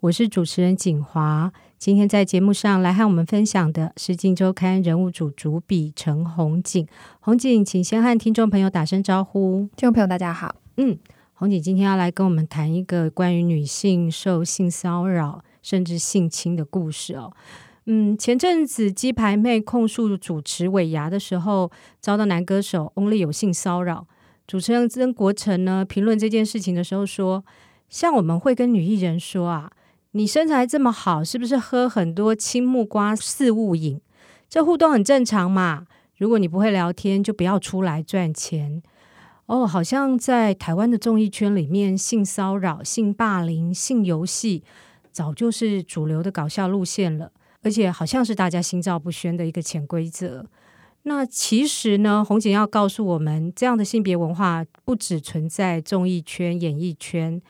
我是主持人景华。今天在节目上来和我们分享的是《镜周刊》人物组主笔陈红景。红景，请先和听众朋友打声招呼。听众朋友，大家好。嗯，红景今天要来跟我们谈一个关于女性受性骚扰甚至性侵的故事哦。嗯，前阵子鸡排妹控诉主持尾牙的时候，遭到男歌手 Only 有性骚扰。主持人曾国城呢评论这件事情的时候说：“像我们会跟女艺人说啊，你身材这么好，是不是喝很多青木瓜四物饮？这互动很正常嘛。如果你不会聊天，就不要出来赚钱。”哦，好像在台湾的综艺圈里面，性骚扰、性霸凌、性游戏，早就是主流的搞笑路线了。而且好像是大家心照不宣的一个潜规则。那其实呢，红姐要告诉我们，这样的性别文化不只存在综艺圈、演艺圈。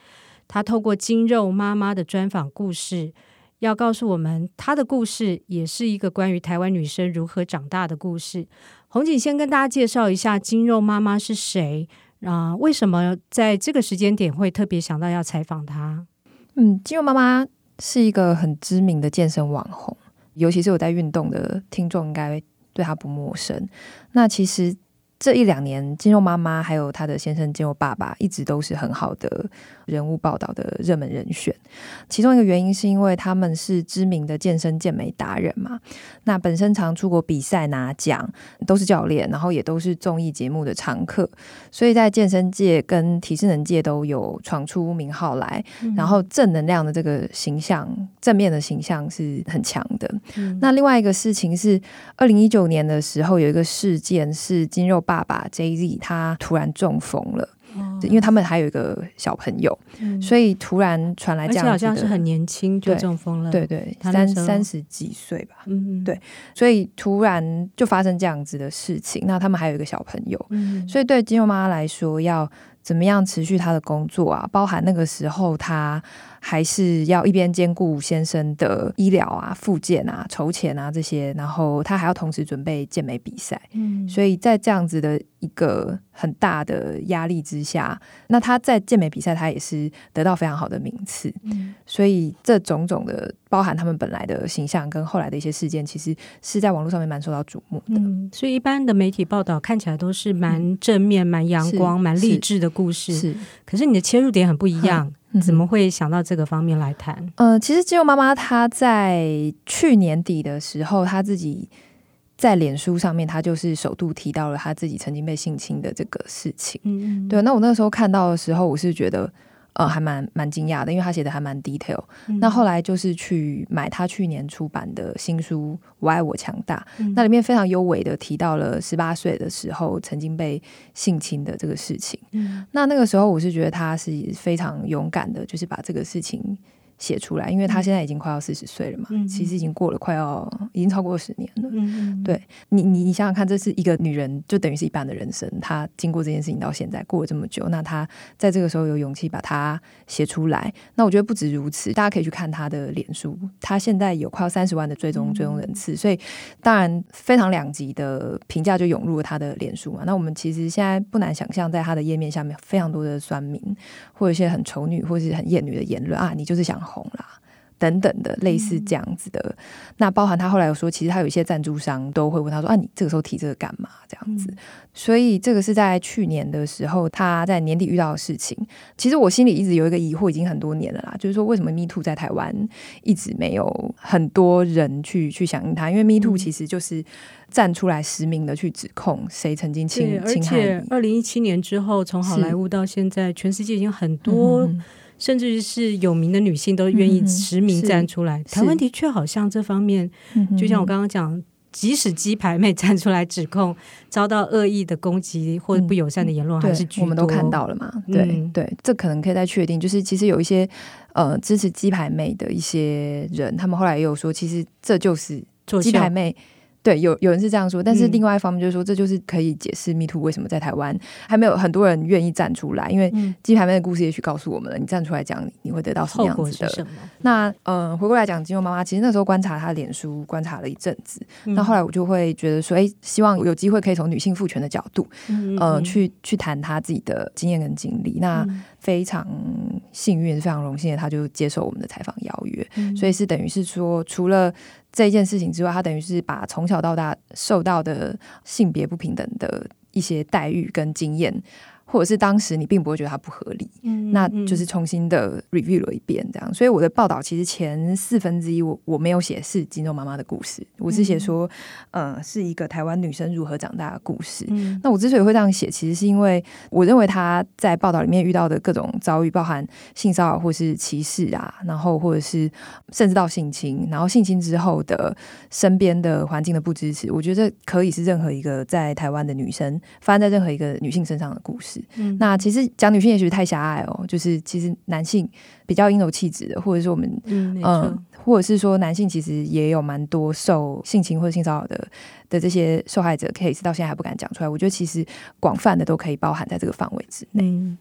她透过金肉妈妈的专访故事，要告诉我们，她的故事也是一个关于台湾女生如何长大的故事。红锦先跟大家介绍一下金肉妈妈是谁啊？为什么在这个时间点会特别想到要采访她？嗯，金肉妈妈。是一个很知名的健身网红，尤其是有在运动的听众应该对她不陌生。那其实。这一两年，肌肉妈妈还有她的先生肌肉爸爸一直都是很好的人物报道的热门人选。其中一个原因是因为他们是知名的健身健美达人嘛，那本身常出国比赛拿奖，都是教练，然后也都是综艺节目的常客，所以在健身界跟体适能界都有闯出名号来。嗯、然后正能量的这个形象，正面的形象是很强的。嗯、那另外一个事情是，二零一九年的时候有一个事件是肌肉。爸爸 Jay-Z 他突然中风了，哦、因为他们还有一个小朋友，嗯、所以突然传来这样子的，好像是很年轻就中风了，对对，三三十几岁吧，嗯，对，所以突然就发生这样子的事情，那他们还有一个小朋友，嗯、所以对金肉妈妈来说，要怎么样持续他的工作啊？包含那个时候他。还是要一边兼顾先生的医疗啊、复健啊、筹钱啊这些，然后他还要同时准备健美比赛。嗯，所以在这样子的一个很大的压力之下，那他在健美比赛他也是得到非常好的名次。嗯，所以这种种的包含他们本来的形象跟后来的一些事件，其实是在网络上面蛮受到瞩目的。嗯，所以一般的媒体报道看起来都是蛮正面、蛮阳光、蛮励志的故事。是，可是你的切入点很不一样。怎么会想到这个方面来谈？呃，其实肌肉妈妈她在去年底的时候，她自己在脸书上面，她就是首度提到了她自己曾经被性侵的这个事情。嗯嗯，对。那我那个时候看到的时候，我是觉得。呃，还蛮蛮惊讶的，因为他写的还蛮 detail。嗯、那后来就是去买他去年出版的新书《我爱我强大》，嗯、那里面非常优美的提到了十八岁的时候曾经被性侵的这个事情。嗯、那那个时候我是觉得他是非常勇敢的，就是把这个事情。写出来，因为他现在已经快要四十岁了嘛，嗯、其实已经过了快要已经超过十年了。嗯、对你，你你想想看，这是一个女人，就等于是一半的人生。她经过这件事情到现在过了这么久，那她在这个时候有勇气把它写出来，那我觉得不止如此。大家可以去看她的脸书，她现在有快要三十万的追踪追踪人次，嗯、所以当然非常两极的评价就涌入了她的脸书嘛。那我们其实现在不难想象，在她的页面下面非常多的酸民，或者一些很丑女或是很厌女的言论啊，你就是想。红啦，等等的类似这样子的，嗯、那包含他后来有说，其实他有一些赞助商都会问他说：“啊，你这个时候提这个干嘛？”这样子，嗯、所以这个是在去年的时候，他在年底遇到的事情。其实我心里一直有一个疑惑，已经很多年了啦，就是说为什么 Me Too 在台湾一直没有很多人去去响应他？因为 Me Too 其实就是站出来实名的去指控谁曾经侵侵害你。二零一七年之后，从好莱坞到现在，全世界已经很多。嗯甚至是有名的女性都愿意实名站出来。嗯、台湾的确好像这方面，就像我刚刚讲，即使鸡排妹站出来指控遭到恶意的攻击或者不友善的言论，还是我们都看到了嘛？对、嗯、对，这可能可以再确定，就是其实有一些呃支持鸡排妹的一些人，他们后来也有说，其实这就是鸡排妹。对，有有人是这样说，但是另外一方面就是说，这就是可以解释 MeToo 为什么在台湾还没有很多人愿意站出来，因为鸡排妹的故事也许告诉我们了，你站出来讲，你会得到什么样子的。那嗯、呃，回过来讲，金庸妈妈其实那时候观察她的脸书，观察了一阵子，那后来我就会觉得说，哎，希望有机会可以从女性父权的角度，呃，去去谈她自己的经验跟经历。那非常幸运，非常荣幸的，他就接受我们的采访邀约，所以是等于是说，除了这件事情之外，他等于是把从小到大受到的性别不平等的一些待遇跟经验。或者是当时你并不会觉得它不合理，嗯，那就是重新的 review 了一遍，这样。所以我的报道其实前四分之一我我没有写是金肉妈妈的故事，我是写说，嗯、呃，是一个台湾女生如何长大的故事。嗯，那我之所以会这样写，其实是因为我认为她在报道里面遇到的各种遭遇，包含性骚扰或是歧视啊，然后或者是甚至到性侵，然后性侵之后的身边的环境的不支持，我觉得可以是任何一个在台湾的女生发生在任何一个女性身上的故事。嗯，那其实讲女性也许太狭隘哦，就是其实男性比较阴柔气质的，或者是我们嗯、呃，或者是说男性其实也有蛮多受性侵或者性骚扰的的这些受害者 case，到现在还不敢讲出来。我觉得其实广泛的都可以包含在这个范围之内。嗯，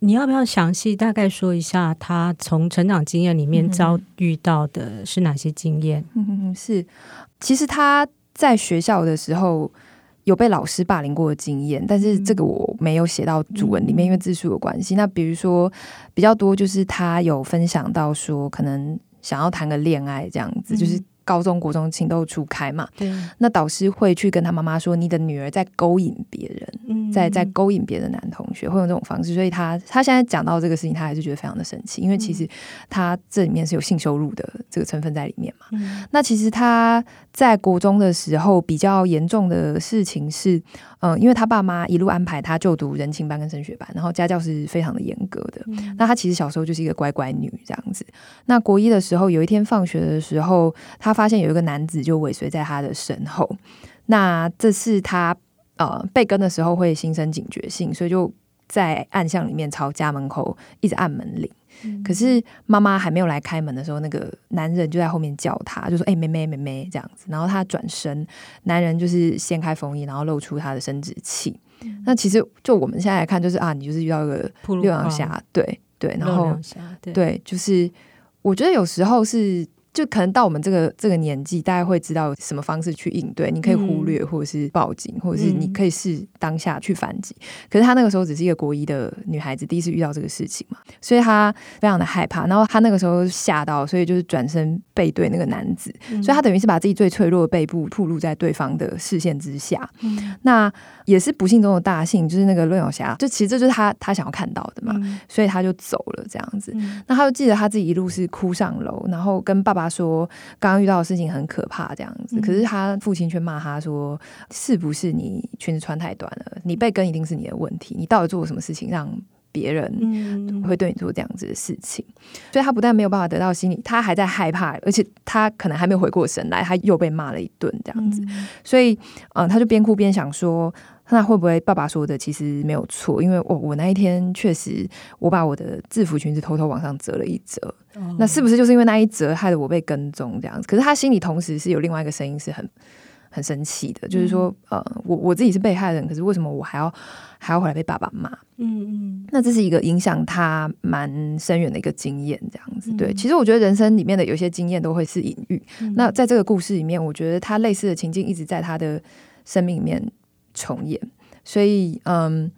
你要不要详细大概说一下他从成长经验里面遭遇到的是哪些经验？嗯嗯，是，其实他在学校的时候。有被老师霸凌过的经验，但是这个我没有写到主文里面，因为字数有关系。那比如说比较多，就是他有分享到说，可能想要谈个恋爱这样子，就是。高中、国中情窦初开嘛，对，那导师会去跟他妈妈说：“你的女儿在勾引别人，嗯、在在勾引别的男同学，会用这种方式。”所以他他现在讲到这个事情，他还是觉得非常的神奇，因为其实他这里面是有性羞辱的这个成分在里面嘛。嗯、那其实他在国中的时候比较严重的事情是，嗯，因为他爸妈一路安排他就读人情班跟升学班，然后家教是非常的严格的。嗯、那他其实小时候就是一个乖乖女这样子。那国一的时候，有一天放学的时候，他发现有一个男子就尾随在他的身后，那这是他呃被跟的时候会心生警觉性，所以就在暗巷里面朝家门口一直按门铃。嗯、可是妈妈还没有来开门的时候，那个男人就在后面叫他，就说：“哎、欸，妹妹，妹妹，这样子。”然后他转身，男人就是掀开风衣，然后露出他的生殖器。嗯、那其实就我们现在来看，就是啊，你就是遇到一个六阳侠，对对，然后对，对，就是我觉得有时候是。就可能到我们这个这个年纪，大家会知道什么方式去应对。你可以忽略，或者是报警，或者是你可以试当下去反击。可是他那个时候只是一个国一的女孩子，第一次遇到这个事情嘛，所以她非常的害怕。然后她那个时候吓到，所以就是转身背对那个男子，所以她等于是把自己最脆弱的背部暴露在对方的视线之下。那也是不幸中的大幸，就是那个论友侠，就其实这就是他他想要看到的嘛，所以他就走了这样子。那他就记得他自己一路是哭上楼，然后跟爸爸。说：“刚刚遇到的事情很可怕，这样子。可是他父亲却骂他说：‘是不是你裙子穿太短了？你被跟一定是你的问题。你到底做了什么事情，让别人会对你做这样子的事情？’所以，他不但没有办法得到心理，他还在害怕，而且他可能还没有回过神来，他又被骂了一顿，这样子。所以，嗯，他就边哭边想说。”那会不会爸爸说的其实没有错？因为我我那一天确实我把我的制服裙子偷偷往上折了一折，哦、那是不是就是因为那一折害得我被跟踪这样子？可是他心里同时是有另外一个声音是很很生气的，就是说，嗯、呃，我我自己是被害人，可是为什么我还要还要回来被爸爸骂？嗯嗯，那这是一个影响他蛮深远的一个经验，这样子。对，其实我觉得人生里面的有些经验都会是隐喻。嗯、那在这个故事里面，我觉得他类似的情境一直在他的生命里面。重演，所以嗯，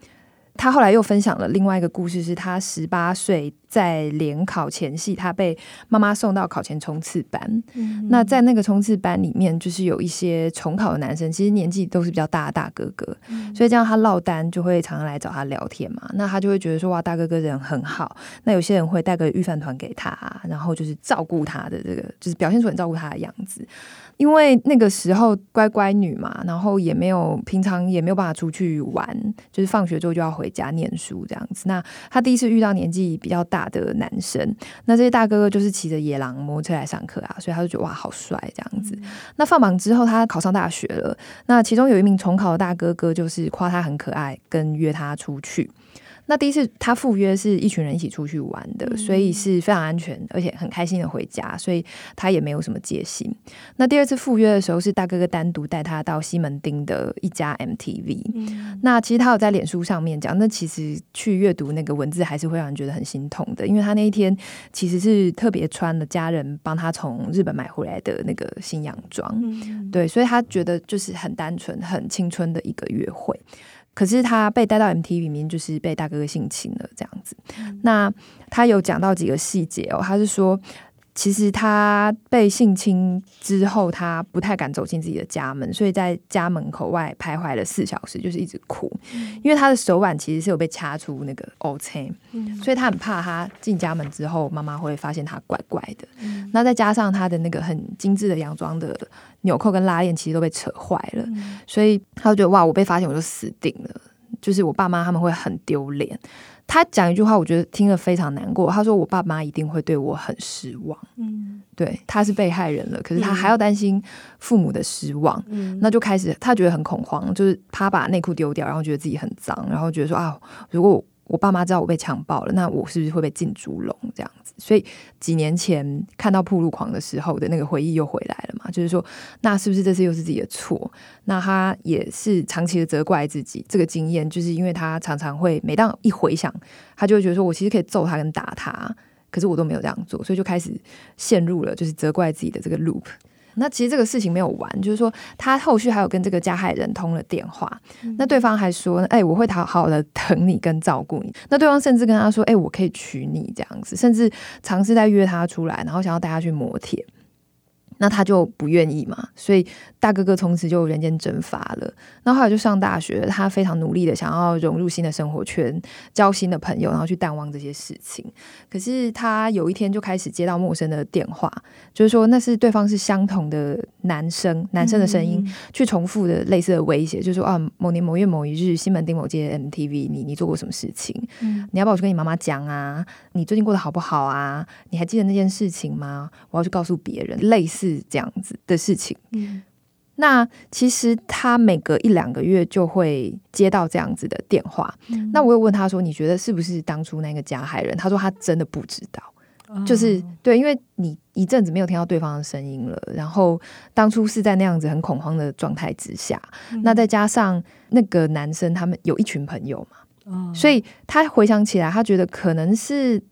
他后来又分享了另外一个故事，是他十八岁在联考前夕，他被妈妈送到考前冲刺班。那在那个冲刺班里面，就是有一些重考的男生，其实年纪都是比较大的大哥哥，嗯、所以这样他落单就会常常来找他聊天嘛。那他就会觉得说哇，大哥哥人很好。那有些人会带个预饭团给他，然后就是照顾他的这个，就是表现出很照顾他的样子。因为那个时候乖乖女嘛，然后也没有平常也没有办法出去玩，就是放学之后就要回家念书这样子。那他第一次遇到年纪比较大的男生，那这些大哥哥就是骑着野狼摩托车来上课啊，所以他就觉得哇好帅这样子。嗯、那放榜之后，他考上大学了，那其中有一名重考的大哥哥就是夸他很可爱，跟约他出去。那第一次他赴约是一群人一起出去玩的，嗯、所以是非常安全，而且很开心的回家，所以他也没有什么戒心。那第二次赴约的时候，是大哥哥单独带他到西门町的一家 MTV。嗯、那其实他有在脸书上面讲，那其实去阅读那个文字还是会让人觉得很心痛的，因为他那一天其实是特别穿了家人帮他从日本买回来的那个新洋装，嗯、对，所以他觉得就是很单纯、很青春的一个约会。可是他被带到 MTV 里面，就是被大哥哥性侵了这样子。那他有讲到几个细节哦，他是说，其实他被性侵之后，他不太敢走进自己的家门，所以在家门口外徘徊了四小时，就是一直哭，嗯、因为他的手腕其实是有被掐出那个 O 青，嗯、所以他很怕他进家门之后，妈妈会发现他怪怪的。嗯、那再加上他的那个很精致的洋装的。纽扣跟拉链其实都被扯坏了，嗯、所以他就觉得哇，我被发现我就死定了，就是我爸妈他们会很丢脸。他讲一句话，我觉得听了非常难过。他说我爸妈一定会对我很失望。嗯，对，他是被害人了，可是他还要担心父母的失望，嗯、那就开始他觉得很恐慌，就是他把内裤丢掉，然后觉得自己很脏，然后觉得说啊，如果我。爸妈知道我被强暴了，那我是不是会被进猪笼这样子？所以几年前看到铺路狂的时候的那个回忆又回来了嘛，就是说，那是不是这次又是自己的错？那他也是长期的责怪自己，这个经验就是因为他常常会每当一回想，他就会觉得说我其实可以揍他跟打他，可是我都没有这样做，所以就开始陷入了就是责怪自己的这个 loop。那其实这个事情没有完，就是说他后续还有跟这个加害人通了电话，嗯、那对方还说，哎、欸，我会好好的疼你跟照顾你。那对方甚至跟他说，哎、欸，我可以娶你这样子，甚至尝试在约他出来，然后想要带他去摩铁。那他就不愿意嘛，所以大哥哥从此就人间蒸发了。那后来就上大学，他非常努力的想要融入新的生活圈，交新的朋友，然后去淡忘这些事情。可是他有一天就开始接到陌生的电话，就是说那是对方是相同的男生，男生的声音，嗯、去重复的类似的威胁，就是说啊，某年某月某一日，西门町某街 MTV，你你做过什么事情？嗯、你要不要去跟你妈妈讲啊？你最近过得好不好啊？你还记得那件事情吗？我要去告诉别人，类似。是这样子的事情，嗯，那其实他每隔一两个月就会接到这样子的电话，嗯，那我又问他说：“你觉得是不是当初那个加害人？”他说他真的不知道，哦，就是对，因为你一阵子没有听到对方的声音了，然后当初是在那样子很恐慌的状态之下，嗯，那再加上那个男生他们有一群朋友嘛，哦，所以他回想起来，他觉得可能是。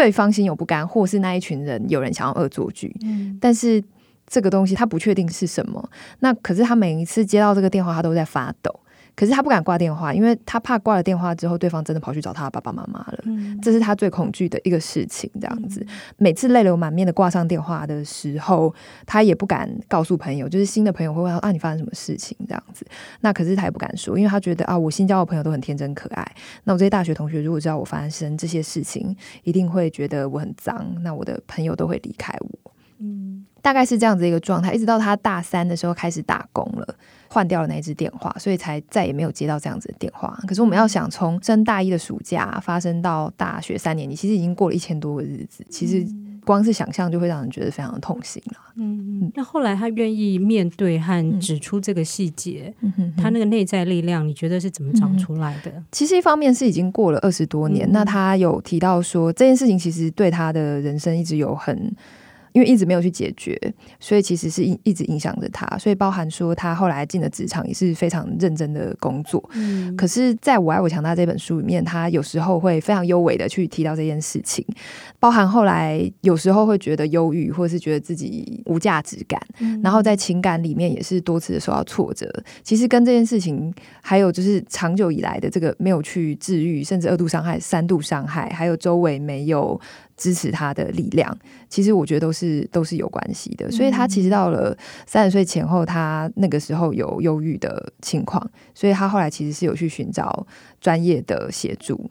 对方心有不甘，或是那一群人有人想要恶作剧，嗯，但是这个东西他不确定是什么。那可是他每一次接到这个电话，他都在发抖。可是他不敢挂电话，因为他怕挂了电话之后，对方真的跑去找他爸爸妈妈了。嗯，这是他最恐惧的一个事情。这样子，每次泪流满面的挂上电话的时候，他也不敢告诉朋友，就是新的朋友会问他啊，你发生什么事情？这样子，那可是他也不敢说，因为他觉得啊，我新交的朋友都很天真可爱。那我这些大学同学如果知道我发生这些事情，一定会觉得我很脏。那我的朋友都会离开我。嗯，大概是这样子一个状态，一直到他大三的时候开始打工了。换掉了那一支电话，所以才再也没有接到这样子的电话。可是我们要想，从升大一的暑假发生到大学三年你，其实已经过了一千多个日子。其实光是想象就会让人觉得非常的痛心了。嗯嗯。那后来他愿意面对和指出这个细节，嗯、哼哼他那个内在力量，你觉得是怎么长出来的？嗯、其实一方面是已经过了二十多年，嗯、那他有提到说这件事情其实对他的人生一直有很。因为一直没有去解决，所以其实是一一直影响着他。所以包含说他后来进了职场也是非常认真的工作。嗯，可是在我爱我强大这本书里面，他有时候会非常幽微的去提到这件事情，包含后来有时候会觉得忧郁，或是觉得自己无价值感，嗯，然后在情感里面也是多次的受到挫折。其实跟这件事情，还有就是长久以来的这个没有去治愈，甚至二度伤害、三度伤害，还有周围没有。支持他的力量，其实我觉得都是都是有关系的。所以他其实到了三十岁前后，他那个时候有忧郁的情况，所以他后来其实是有去寻找专业的协助。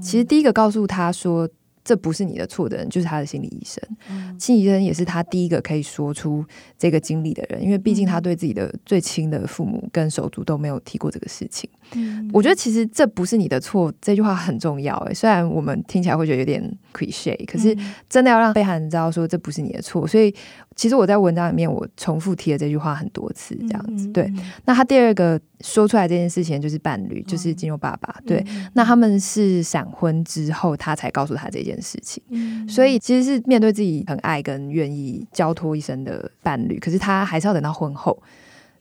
其实第一个告诉他说，这不是你的错的人，就是他的心理医生。嗯、心理医生也是他第一个可以说出这个经历的人，因为毕竟他对自己的最亲的父母跟手足都没有提过这个事情。嗯、我觉得其实这不是你的错，这句话很重要。哎，虽然我们听起来会觉得有点 cliche，可是真的要让被害人知道说这不是你的错。所以其实我在文章里面我重复提了这句话很多次，这样子。对，那他第二个说出来这件事情就是伴侣，就是金牛爸爸。对，那他们是闪婚之后，他才告诉他这件事情。所以其实是面对自己很爱跟愿意交托一生的伴侣，可是他还是要等到婚后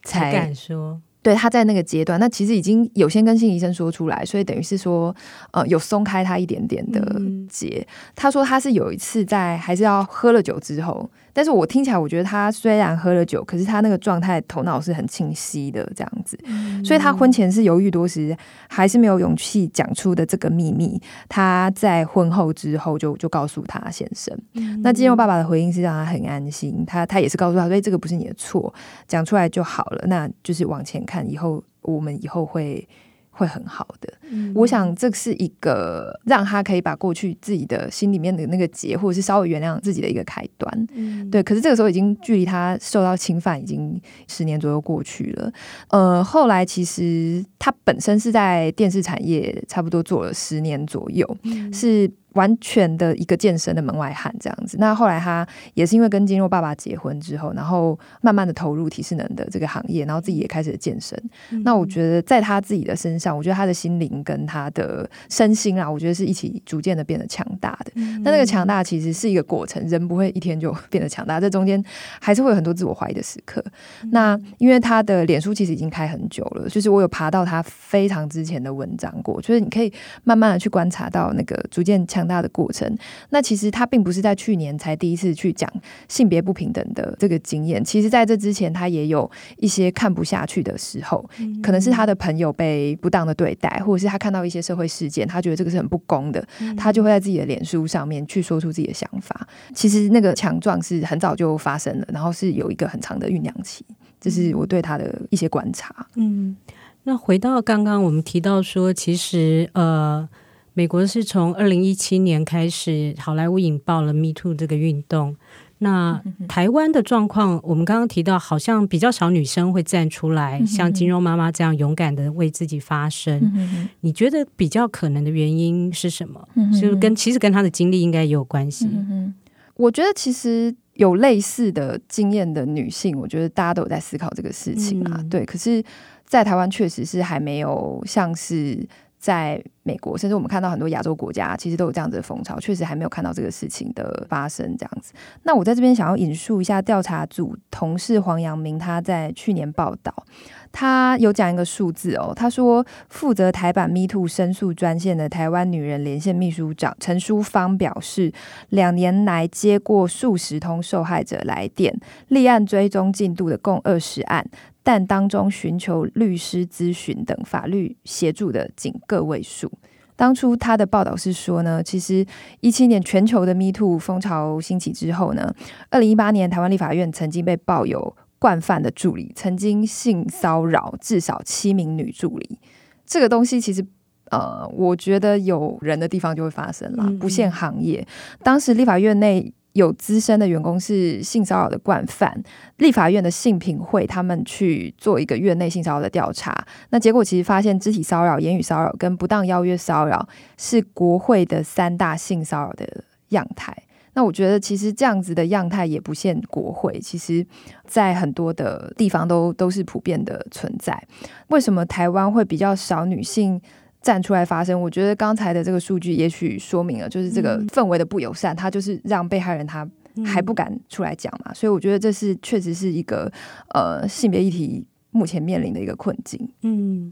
才敢说。对，他在那个阶段，那其实已经有先跟心理医生说出来，所以等于是说，呃，有松开他一点点的结。嗯、他说他是有一次在还是要喝了酒之后。但是我听起来，我觉得他虽然喝了酒，可是他那个状态，头脑是很清晰的这样子。嗯、所以他婚前是犹豫多时，还是没有勇气讲出的这个秘密。他在婚后之后就就告诉他先生。嗯、那金肉爸爸的回应是让他很安心，他他也是告诉他，所以这个不是你的错，讲出来就好了。那就是往前看，以后我们以后会。会很好的，嗯、我想这是一个让他可以把过去自己的心里面的那个结，或者是稍微原谅自己的一个开端。嗯、对，可是这个时候已经距离他受到侵犯已经十年左右过去了。呃，后来其实他本身是在电视产业差不多做了十年左右，嗯、是。完全的一个健身的门外汉这样子。那后来他也是因为跟金肉爸爸结婚之后，然后慢慢的投入体适能的这个行业，然后自己也开始了健身。嗯、那我觉得在他自己的身上，我觉得他的心灵跟他的身心啊，我觉得是一起逐渐的变得强大的。嗯、那那个强大其实是一个过程，人不会一天就变得强大，这中间还是会有很多自我怀疑的时刻。嗯、那因为他的脸书其实已经开很久了，就是我有爬到他非常之前的文章过，就是你可以慢慢的去观察到那个逐渐强。大的过程，那其实他并不是在去年才第一次去讲性别不平等的这个经验。其实，在这之前，他也有一些看不下去的时候，可能是他的朋友被不当的对待，或者是他看到一些社会事件，他觉得这个是很不公的，他就会在自己的脸书上面去说出自己的想法。其实，那个强壮是很早就发生了，然后是有一个很长的酝酿期。这是我对他的一些观察。嗯，那回到刚刚我们提到说，其实呃。美国是从二零一七年开始，好莱坞引爆了 Me Too 这个运动。那台湾的状况，我们刚刚提到，好像比较少女生会站出来，像金融妈妈这样勇敢的为自己发声。你觉得比较可能的原因是什么？就是跟其实跟她的经历应该也有关系。我觉得其实有类似的经验的女性，我觉得大家都有在思考这个事情啊。对，可是，在台湾确实是还没有像是。在美国，甚至我们看到很多亚洲国家，其实都有这样子的风潮，确实还没有看到这个事情的发生。这样子，那我在这边想要引述一下调查组同事黄阳明他在去年报道，他有讲一个数字哦，他说负责台版 Me Too 申诉专线的台湾女人连线秘书长陈淑芳表示，两年来接过数十通受害者来电，立案追踪进度的共二十案。但当中寻求律师咨询等法律协助的仅个位数。当初他的报道是说呢，其实一七年全球的 Me Too 风潮兴起之后呢，二零一八年台湾立法院曾经被曝有惯犯的助理曾经性骚扰至少七名女助理。这个东西其实呃，我觉得有人的地方就会发生了，不限行业。当时立法院内。有资深的员工是性骚扰的惯犯，立法院的性品会他们去做一个院内性骚扰的调查，那结果其实发现肢体骚扰、言语骚扰跟不当邀约骚扰是国会的三大性骚扰的样态。那我觉得其实这样子的样态也不限国会，其实在很多的地方都都是普遍的存在。为什么台湾会比较少女性站出来发声，我觉得刚才的这个数据也许说明了，就是这个氛围的不友善，他就是让被害人他还不敢出来讲嘛，所以我觉得这是确实是一个呃性别议题目前面临的一个困境。嗯。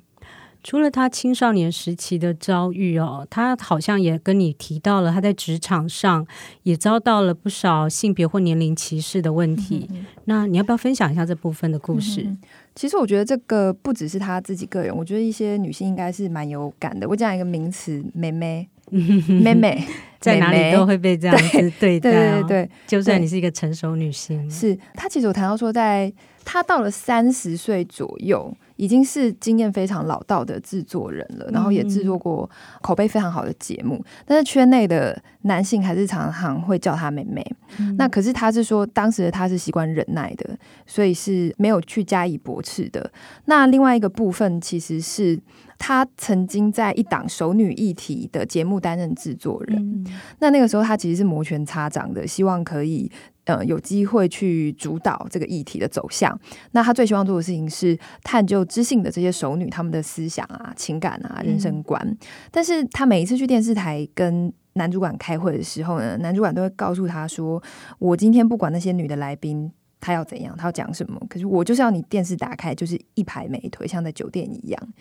除了他青少年时期的遭遇哦，他好像也跟你提到了他在职场上也遭到了不少性别或年龄歧视的问题。那你要不要分享一下这部分的故事？嗯、其实我觉得这个不只是他自己个人，我觉得一些女性应该是蛮有感的。我讲一个名词，妹妹，妹妹，在哪里都会被这样 子对待、哦。对对对，就算你是一个成熟女性，是她其实我谈到说，在她到了三十岁左右。已经是经验非常老道的制作人了，然后也制作过口碑非常好的节目。嗯、但是圈内的男性还是常常会叫她妹妹。嗯、那可是他是说，当时的他是习惯忍耐的，所以是没有去加以驳斥的。那另外一个部分其实是。他曾经在一档熟女议题的节目担任制作人，嗯、那那个时候他其实是摩拳擦掌的，希望可以呃有机会去主导这个议题的走向。那他最希望做的事情是探究知性的这些熟女她们的思想啊、情感啊、人生观。嗯、但是他每一次去电视台跟男主管开会的时候呢，男主管都会告诉他说：“我今天不管那些女的来宾，他要怎样，他要讲什么，可是我就是要你电视打开，就是一排美腿，像在酒店一样。”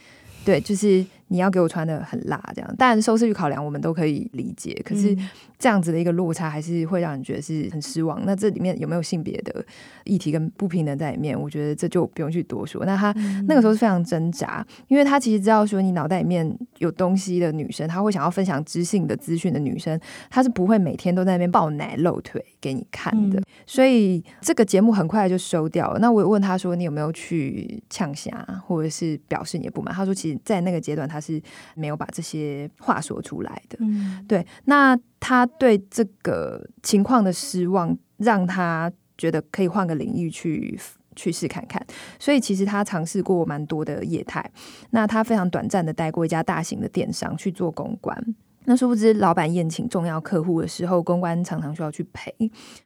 对，就是你要给我穿的很辣，这样。当然，收视率考量我们都可以理解。可是这样子的一个落差，还是会让人觉得是很失望。那这里面有没有性别的议题跟不平等在里面？我觉得这就不用去多说。那他那个时候是非常挣扎，因为他其实知道说，你脑袋里面有东西的女生，她会想要分享知性的资讯的女生，她是不会每天都在那边抱奶露腿给你看的。所以这个节目很快就收掉了。那我也问他说，你有没有去呛虾，或者是表示你的不满？他说，其实。在那个阶段，他是没有把这些话说出来的。嗯，对。那他对这个情况的失望，让他觉得可以换个领域去去试看看。所以，其实他尝试过蛮多的业态。那他非常短暂的带过一家大型的电商去做公关。那殊不知，老板宴请重要客户的时候，公关常常需要去陪。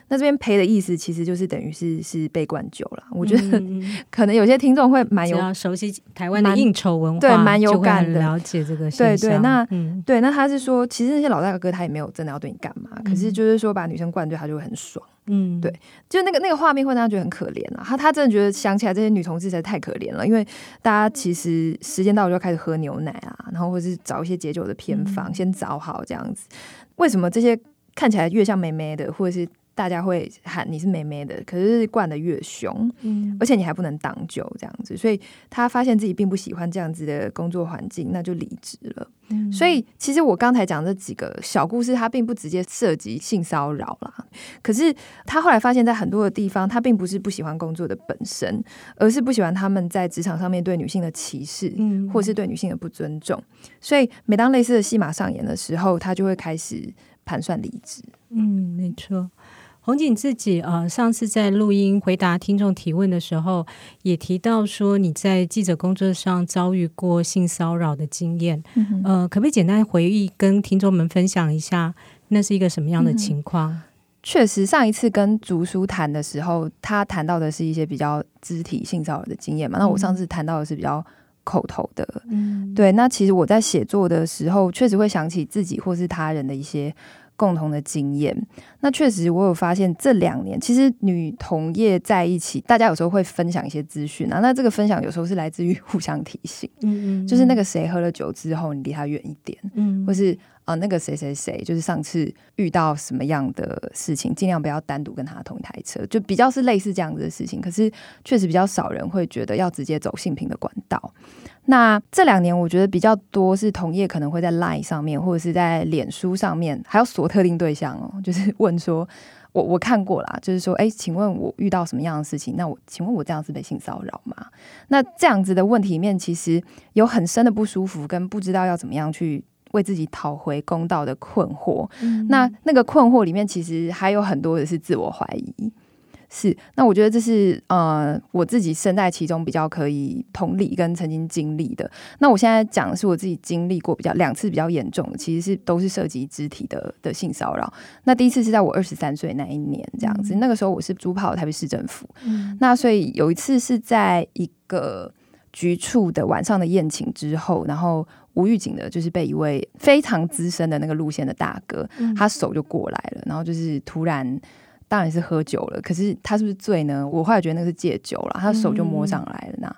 那这边陪的意思，其实就是等于是是被灌酒了。我觉得 可能有些听众会蛮有熟悉台湾的应酬文化，对，蛮有感的，了解这个。对对，那、嗯、对，那他是说，其实那些老大哥他也没有真的要对你干嘛，嗯、可是就是说把女生灌醉，他就会很爽。嗯，对，就那个那个画面会让他觉得很可怜啊。他他真的觉得想起来这些女同志实在太可怜了，因为大家其实时间到了就开始喝牛奶啊，然后或者是找一些解酒的偏方，嗯、先找好这样子。为什么这些看起来越像妹妹的，或者是？大家会喊你是妹妹的，可是灌得越凶，嗯，而且你还不能挡酒这样子，所以他发现自己并不喜欢这样子的工作环境，那就离职了。嗯，所以其实我刚才讲这几个小故事，他并不直接涉及性骚扰啦。可是他后来发现，在很多的地方，他并不是不喜欢工作的本身，而是不喜欢他们在职场上面对女性的歧视，嗯，或是对女性的不尊重。所以每当类似的戏码上演的时候，他就会开始盘算离职。嗯，没错。红景自己呃，上次在录音回答听众提问的时候，也提到说你在记者工作上遭遇过性骚扰的经验，嗯、呃，可不可以简单回忆跟听众们分享一下，那是一个什么样的情况？嗯、确实，上一次跟竹叔谈的时候，他谈到的是一些比较肢体性骚扰的经验嘛。那我上次谈到的是比较口头的，嗯，对。那其实我在写作的时候，确实会想起自己或是他人的一些。共同的经验，那确实我有发现，这两年其实女同业在一起，大家有时候会分享一些资讯啊。那这个分享有时候是来自于 互相提醒，嗯，嗯嗯，就是那个谁喝了酒之后，你离他远一点，嗯，或是啊、呃、那个谁谁谁，就是上次遇到什么样的事情，尽量不要单独跟他同一台车，就比较是类似这样子的事情。可是确实比较少人会觉得要直接走性平的管道。那这两年，我觉得比较多是同业可能会在 Line 上面，或者是在脸书上面，还要锁特定对象哦，就是问 说，我我看过啦，就是说，哎，请问我遇到什么样的事情？那我请问我这样是被性骚扰吗？那这样子的问题里面，其实有很深的不舒服，跟不知道要怎么样去为自己讨回公道的困惑。嗯、那那个困惑里面，其实还有很多的是自我怀疑。是，那我觉得这是呃我自己身在其中比较可以同理跟曾经经历的。那我现在讲的是我自己经历过比较两次比较严重的，其实是都是涉及肢体的的性骚扰。那第一次是在我二十三岁那一年这样子，嗯、那个时候我是租跑台北市政府，嗯、那所以有一次是在一个局处的晚上的宴请之后，然后无预警的就是被一位非常资深的那个路线的大哥，嗯、他手就过来了，然后就是突然。当然是喝酒了，可是他是不是醉呢？我后来觉得那个是戒酒了，他手就摸上来了那。嗯、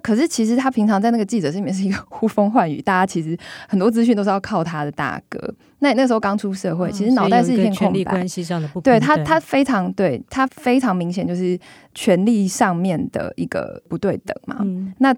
可是其实他平常在那个记者室里面是一个呼风唤雨，大家其实很多资讯都是要靠他的大哥。那你那时候刚出社会，嗯、其实脑袋是一片空白。对他，他非常对他非常明显就是权力上面的一个不对等嘛。嗯、那。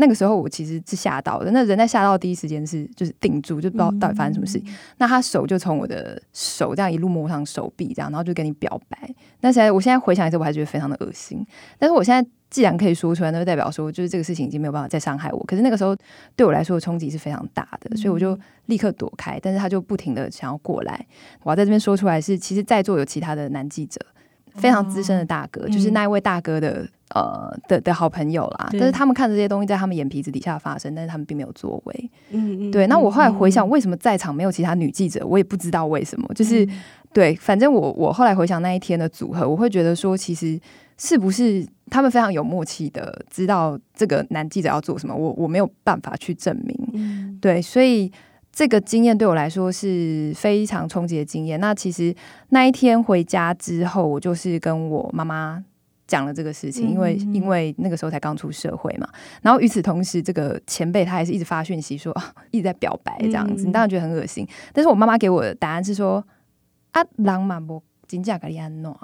那个时候我其实是吓到的，那人在吓到第一时间是就是定住，就不知道到底发生什么事。嗯、那他手就从我的手这样一路摸上手臂，这样，然后就跟你表白。那现在我现在回想一次，我还觉得非常的恶心。但是我现在既然可以说出来，那就代表说，就是这个事情已经没有办法再伤害我。可是那个时候对我来说的冲击是非常大的，所以我就立刻躲开。但是他就不停的想要过来，我要在这边说出来是，其实在座有其他的男记者，非常资深的大哥，就是那一位大哥的呃的的好朋友啦。但是他们看着这些东西在他们眼皮子底下发生，但是他们并没有作为。嗯嗯，对。那我后来回想，为什么在场没有其他女记者，我也不知道为什么，就是。对，反正我我后来回想那一天的组合，我会觉得说，其实是不是他们非常有默契的知道这个男记者要做什么，我我没有办法去证明。嗯、对，所以这个经验对我来说是非常冲击的经验。那其实那一天回家之后，我就是跟我妈妈讲了这个事情，因为因为那个时候才刚出社会嘛。然后与此同时，这个前辈他还是一直发讯息说，一直在表白这样子，你当然觉得很恶心。但是我妈妈给我的答案是说。啊，人嘛无真正甲你安诺？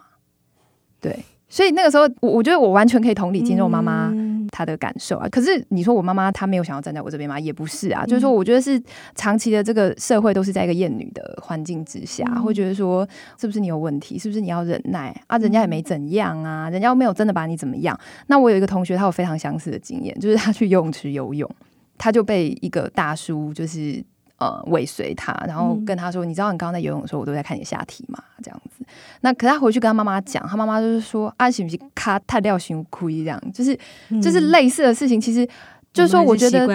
对，所以那个时候，我我觉得我完全可以同理金肉妈妈她的感受啊。可是你说我妈妈她没有想要站在我这边吗？也不是啊。就是说，我觉得是长期的这个社会都是在一个厌女的环境之下，会觉得说是不是你有问题？是不是你要忍耐啊？人家也没怎样啊，人家又没有真的把你怎么样。那我有一个同学，他有非常相似的经验，就是他去游泳池游泳，他就被一个大叔就是。呃，尾随他，然后跟他说：“嗯、你知道你刚刚在游泳的时候，我都在看你下体嘛？这样子。那可他回去跟他妈妈讲，他妈妈就是说：‘啊，行不行卡太掉心亏？’这样，就是、嗯、就是类似的事情。其实就是说，我觉得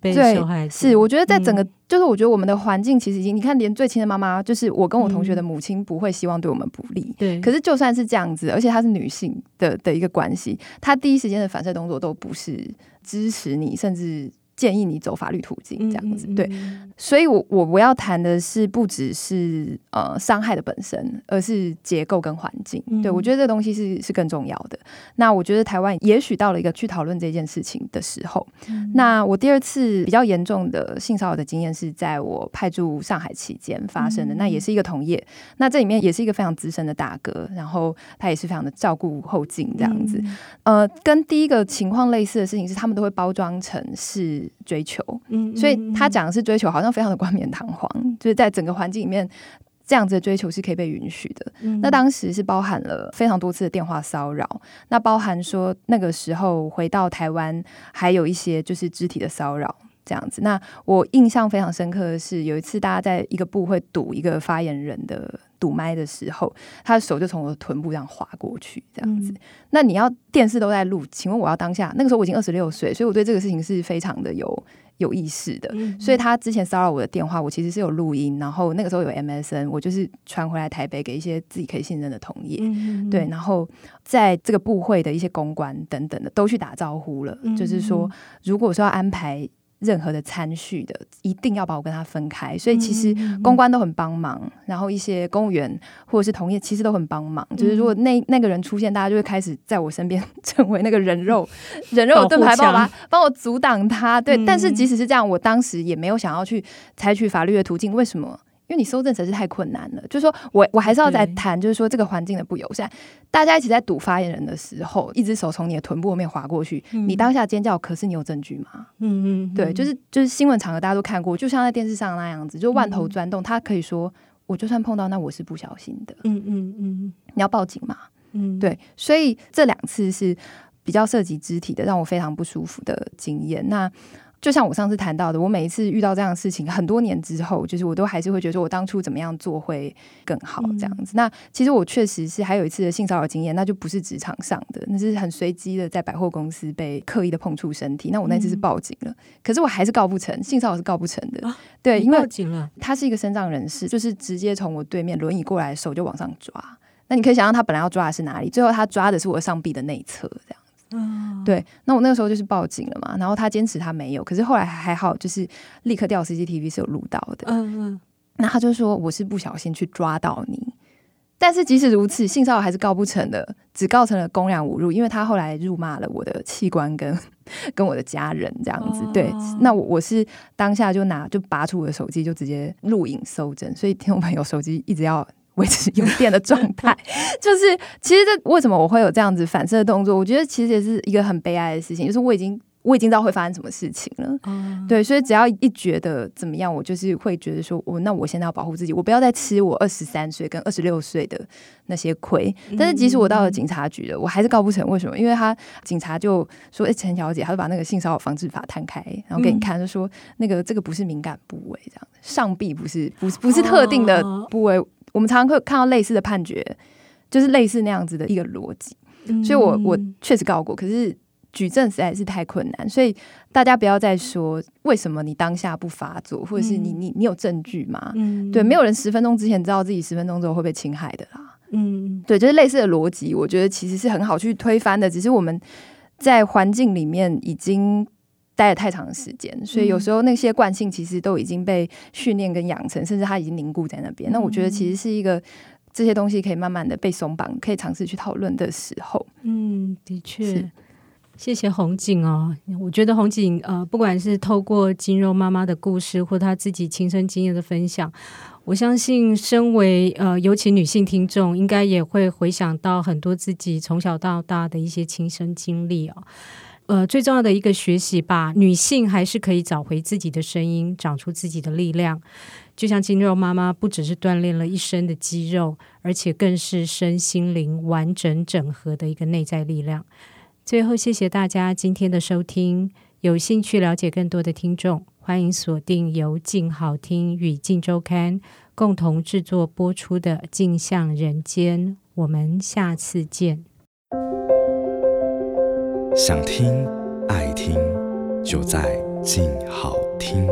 对，是我觉得在整个，嗯、就是我觉得我们的环境其实已经，你看，连最亲的妈妈，就是我跟我同学的母亲，不会希望对我们不利。对、嗯，可是就算是这样子，而且她是女性的的一个关系，她第一时间的反射动作都不是支持你，甚至。”建议你走法律途径这样子，对，所以我我我要谈的是不只是呃伤害的本身，而是结构跟环境。对，我觉得这东西是是更重要的。那我觉得台湾也许到了一个去讨论这件事情的时候。那我第二次比较严重的性骚扰的经验是在我派驻上海期间发生的，那也是一个同业，那这里面也是一个非常资深的大哥，然后他也是非常的照顾后进这样子。呃，跟第一个情况类似的事情是，他们都会包装成是。追求，所以他讲的是追求，好像非常的冠冕堂皇，就是在整个环境里面，这样子的追求是可以被允许的。那当时是包含了非常多次的电话骚扰，那包含说那个时候回到台湾，还有一些就是肢体的骚扰这样子。那我印象非常深刻的是，有一次大家在一个部会堵一个发言人的。堵麦的时候，他的手就从我的臀部这样划过去，这样子。嗯、那你要电视都在录，请问我要当下那个时候我已经二十六岁，所以我对这个事情是非常的有有意识的。嗯、所以他之前骚扰我的电话，我其实是有录音，然后那个时候有 MSN，我就是传回来台北给一些自己可以信任的同业，嗯、对，然后在这个部会的一些公关等等的都去打招呼了，嗯、就是说如果说要安排。任何的参序的，一定要把我跟他分开。所以其实公关都很帮忙，嗯、然后一些公务员或者是同业其实都很帮忙。嗯、就是如果那那个人出现，大家就会开始在我身边 成为那个人肉 人肉盾牌，帮我帮我阻挡他。对，嗯、但是即使是这样，我当时也没有想要去采取法律的途径。为什么？因为你搜证实在是太困难了，就是说我我还是要再谈，就是说这个环境的不友善。大家一起在堵发言人的时候，一只手从你的臀部后面划过去，嗯、你当下尖叫，可是你有证据吗？嗯嗯，对，就是就是新闻场合大家都看过，就像在电视上那样子，就万头钻动。他可以说，我就算碰到，那我是不小心的。嗯嗯嗯，你要报警吗？嗯，对，所以这两次是比较涉及肢体的，让我非常不舒服的经验。那。就像我上次谈到的，我每一次遇到这样的事情，很多年之后，就是我都还是会觉得说，我当初怎么样做会更好这样子。嗯、那其实我确实是还有一次的性骚扰经验，那就不是职场上的，那是很随机的，在百货公司被刻意的碰触身体。那我那次是报警了，嗯、可是我还是告不成，性骚扰是告不成的。啊、对，因为报警了，他是一个身障人士，就是直接从我对面轮椅过来，手就往上抓。那你可以想象他本来要抓的是哪里，最后他抓的是我上臂的内侧，这样。对，那我那个时候就是报警了嘛，然后他坚持他没有，可是后来还好，就是立刻调 CCTV 是有录到的。嗯嗯，那他就说我是不小心去抓到你，但是即使如此，性骚扰还是告不成的，只告成了公然侮辱，因为他后来辱骂了我的器官跟 跟我的家人这样子。对，那我我是当下就拿就拔出我的手机就直接录影搜证，所以听众朋友手机一直要。维持有电的状态，就是其实这为什么我会有这样子反射的动作？我觉得其实也是一个很悲哀的事情，就是我已经我已经知道会发生什么事情了。嗯、对，所以只要一觉得怎么样，我就是会觉得说，我那我现在要保护自己，我不要再吃我二十三岁跟二十六岁的那些亏。但是即使我到了警察局了，我还是告不成。为什么？因为他警察就说：“哎，陈小姐，他就把那个性骚扰防治法摊开，然后给你看，就说那个这个不是敏感部位，这样上臂不是不是不是特定的部位。我们常常会看到类似的判决，就是类似那样子的一个逻辑。所以我我确实告过，可是举证实在是太困难。所以大家不要再说为什么你当下不发作，或者是你你你有证据吗？对，没有人十分钟之前知道自己十分钟之后会被侵害的啦。嗯，对，就是类似的逻辑，我觉得其实是很好去推翻的。只是我们在环境里面已经待了太长的时间，所以有时候那些惯性其实都已经被训练跟养成，甚至它已经凝固在那边。那我觉得其实是一个。这些东西可以慢慢的被松绑，可以尝试去讨论的时候。嗯，的确，是谢谢红景哦。我觉得红景呃，不管是透过金肉妈妈的故事，或她自己亲身经验的分享，我相信身为呃，尤其女性听众，应该也会回想到很多自己从小到大的一些亲身经历哦。呃，最重要的一个学习吧，女性还是可以找回自己的声音，长出自己的力量。就像肌肉妈妈，不只是锻炼了一身的肌肉，而且更是身心灵完整整合的一个内在力量。最后，谢谢大家今天的收听。有兴趣了解更多的听众，欢迎锁定由静好听与静周刊共同制作播出的《镜像人间》。我们下次见。想听爱听，就在静好听。